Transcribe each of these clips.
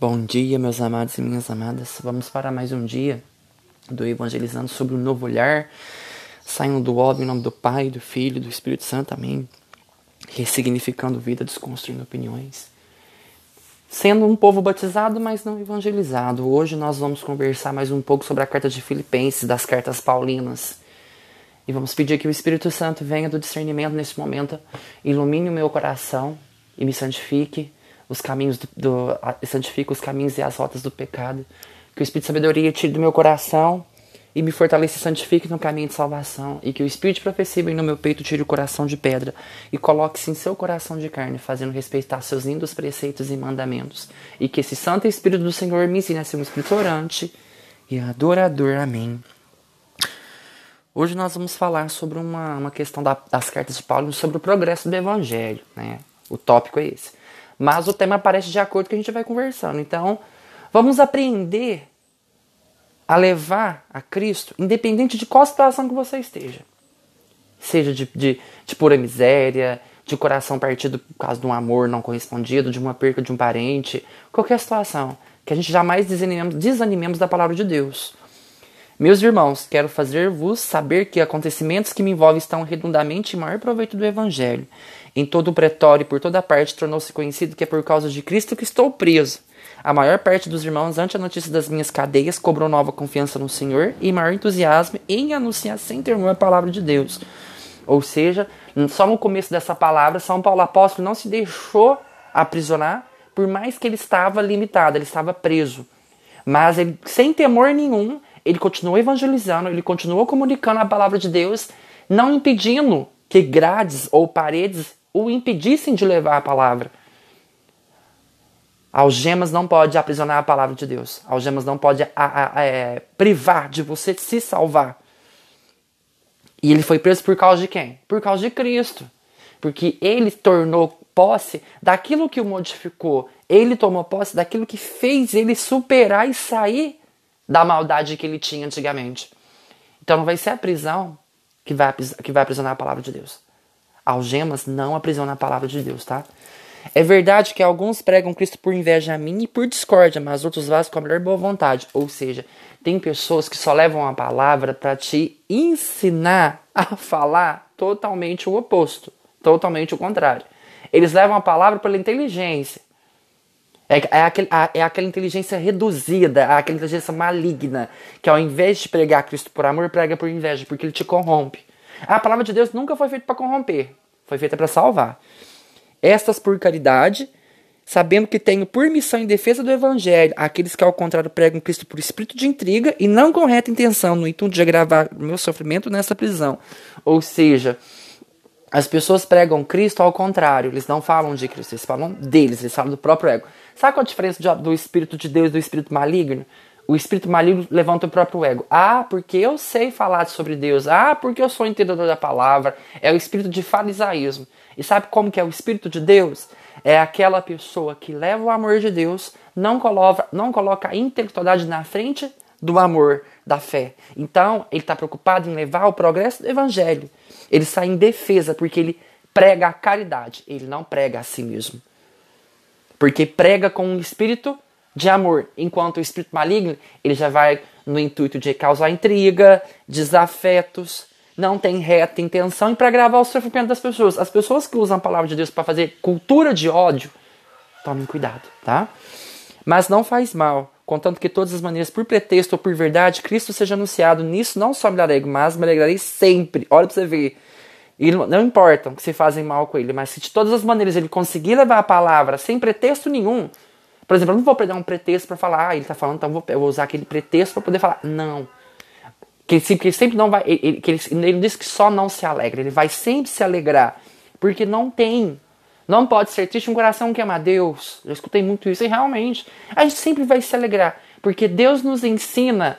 Bom dia, meus amados e minhas amadas. Vamos para mais um dia do Evangelizando sobre o novo olhar, saindo do óbvio em nome do Pai, do Filho do Espírito Santo. Amém. Ressignificando vida, desconstruindo opiniões. Sendo um povo batizado, mas não evangelizado. Hoje nós vamos conversar mais um pouco sobre a carta de Filipenses, das cartas paulinas. E vamos pedir que o Espírito Santo venha do discernimento nesse momento, ilumine o meu coração e me santifique os caminhos do, do santifique os caminhos e as rotas do pecado. Que o Espírito de sabedoria tire do meu coração e me fortaleça e santifique no caminho de salvação. E que o Espírito de profecia venha no meu peito tire o coração de pedra e coloque-se em seu coração de carne, fazendo respeitar seus lindos preceitos e mandamentos. E que esse Santo Espírito do Senhor me ensine a ser um espírito orante e adorador. Amém. Hoje nós vamos falar sobre uma, uma questão da, das cartas de Paulo sobre o progresso do Evangelho. Né? O tópico é esse. Mas o tema aparece de acordo com o que a gente vai conversando. Então, vamos aprender a levar a Cristo, independente de qual situação que você esteja. Seja de, de, de pura miséria, de coração partido por causa de um amor não correspondido, de uma perca de um parente, qualquer situação. Que a gente jamais desanimemos, desanimemos da palavra de Deus. Meus irmãos, quero fazer-vos saber que acontecimentos que me envolvem estão redundamente em maior proveito do Evangelho. Em todo o pretório e por toda parte tornou-se conhecido que é por causa de Cristo que estou preso. A maior parte dos irmãos, ante a notícia das minhas cadeias, cobrou nova confiança no Senhor e maior entusiasmo em anunciar sem termo a palavra de Deus. Ou seja, só no começo dessa palavra, São Paulo apóstolo não se deixou aprisionar, por mais que ele estava limitado, ele estava preso. Mas ele, sem temor nenhum, ele continuou evangelizando, ele continuou comunicando a palavra de Deus, não impedindo que grades ou paredes o impedissem de levar a palavra. Algemas não pode aprisionar a palavra de Deus. Algemas não pode a, a, a, é, privar de você se salvar. E ele foi preso por causa de quem? Por causa de Cristo. Porque ele tornou posse daquilo que o modificou. Ele tomou posse daquilo que fez ele superar e sair da maldade que ele tinha antigamente. Então não vai ser a prisão que vai, que vai aprisionar a palavra de Deus. Algemas não aprisionam a palavra de Deus, tá? É verdade que alguns pregam Cristo por inveja a mim e por discórdia, mas outros vazam com a melhor boa vontade. Ou seja, tem pessoas que só levam a palavra para te ensinar a falar totalmente o oposto, totalmente o contrário. Eles levam a palavra pela inteligência, é, é, aquele, é aquela inteligência reduzida, é aquela inteligência maligna, que ao invés de pregar Cristo por amor, prega por inveja, porque ele te corrompe. A palavra de Deus nunca foi feita para corromper, foi feita para salvar. Estas por caridade, sabendo que tenho por missão em defesa do Evangelho aqueles que ao contrário pregam Cristo por espírito de intriga e não com reta intenção, no intuito de agravar meu sofrimento nessa prisão. Ou seja, as pessoas pregam Cristo ao contrário, eles não falam de Cristo, eles falam deles, eles falam do próprio ego. Sabe qual a diferença do espírito de Deus e do espírito maligno? O espírito maligno levanta o próprio ego. Ah, porque eu sei falar sobre Deus. Ah, porque eu sou entendedor da palavra. É o espírito de farisaísmo. E sabe como que é o espírito de Deus? É aquela pessoa que leva o amor de Deus, não coloca, não coloca a intelectualidade na frente do amor, da fé. Então, ele está preocupado em levar o progresso do evangelho. Ele sai em defesa porque ele prega a caridade, ele não prega a si mesmo. Porque prega com um espírito de amor, enquanto o espírito maligno, ele já vai no intuito de causar intriga, desafetos, não tem reta intenção e para gravar o sofrimento das pessoas. As pessoas que usam a palavra de Deus para fazer cultura de ódio, tomem cuidado, tá? Mas não faz mal, contanto que todas as maneiras, por pretexto ou por verdade, Cristo seja anunciado. Nisso não só me alegrarei, mas me alegrarei sempre. Olha para você ver. E não importa que se fazem mal com ele, mas se de todas as maneiras ele conseguir levar a palavra sem pretexto nenhum, por exemplo, eu não vou pegar um pretexto para falar, ah, ele está falando, então eu vou, usar aquele pretexto para poder falar. Não. Que ele, que ele sempre não vai. Ele, que ele, ele diz que só não se alegra, ele vai sempre se alegrar. Porque não tem. Não pode ser triste um coração que ama Deus. Eu escutei muito isso e realmente a gente sempre vai se alegrar. Porque Deus nos ensina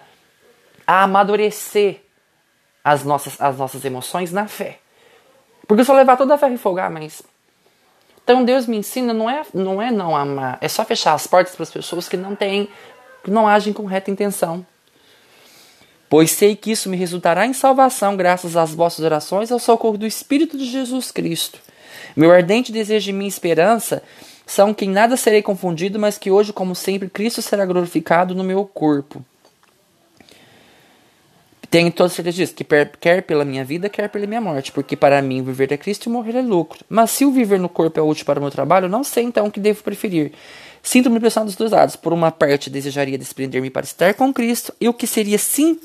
a amadurecer as nossas, as nossas emoções na fé. Porque se eu levar toda a fé e folgar, mas. Então Deus me ensina não é não é não amar, é só fechar as portas para as pessoas que não têm, que não agem com reta intenção. Pois sei que isso me resultará em salvação, graças às vossas orações ao socorro do Espírito de Jesus Cristo. Meu ardente desejo e minha esperança são que em nada serei confundido, mas que hoje, como sempre, Cristo será glorificado no meu corpo. Tenho toda certeza disso, que quer pela minha vida, quer pela minha morte, porque para mim viver é Cristo e morrer é lucro. Mas se o viver no corpo é útil para o meu trabalho, não sei então o que devo preferir. Sinto-me pressionado dos dois lados. Por uma parte, desejaria desprender-me para estar com Cristo, e o que seria sim,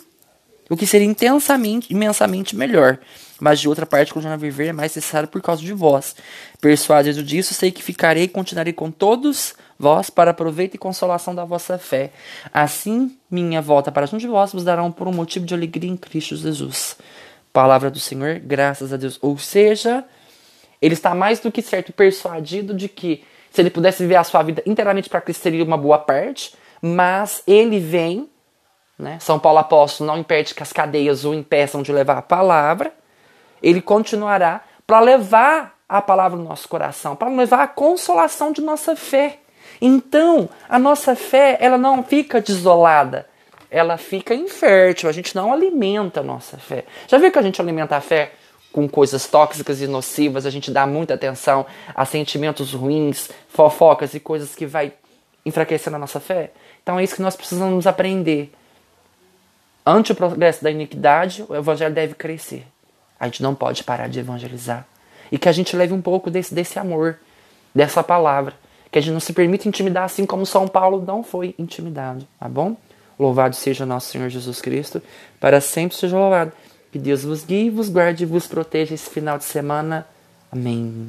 o que seria intensamente, imensamente melhor. Mas de outra parte, continuar a viver é mais necessário por causa de vós. Persuadido disso, sei que ficarei e continuarei com todos vós para proveito e consolação da vossa fé. Assim, minha volta para junto de vós vos darão por um motivo de alegria em Cristo Jesus. Palavra do Senhor, graças a Deus. Ou seja, ele está mais do que certo persuadido de que se ele pudesse viver a sua vida inteiramente para Cristo seria uma boa parte, mas ele vem, né? São Paulo apóstolo não impede que as cadeias o impeçam de levar a palavra. Ele continuará para levar a palavra no nosso coração, para levar a consolação de nossa fé. Então, a nossa fé, ela não fica desolada, ela fica infértil, a gente não alimenta a nossa fé. Já viu que a gente alimenta a fé com coisas tóxicas e nocivas, a gente dá muita atenção a sentimentos ruins, fofocas e coisas que vai enfraquecendo a nossa fé? Então é isso que nós precisamos aprender. Ante o progresso da iniquidade, o evangelho deve crescer. A gente não pode parar de evangelizar. E que a gente leve um pouco desse, desse amor, dessa palavra que a gente não se permita intimidar assim como São Paulo não foi intimidado, tá bom? Louvado seja nosso Senhor Jesus Cristo, para sempre seja louvado. Que Deus vos guie, vos guarde e vos proteja esse final de semana. Amém.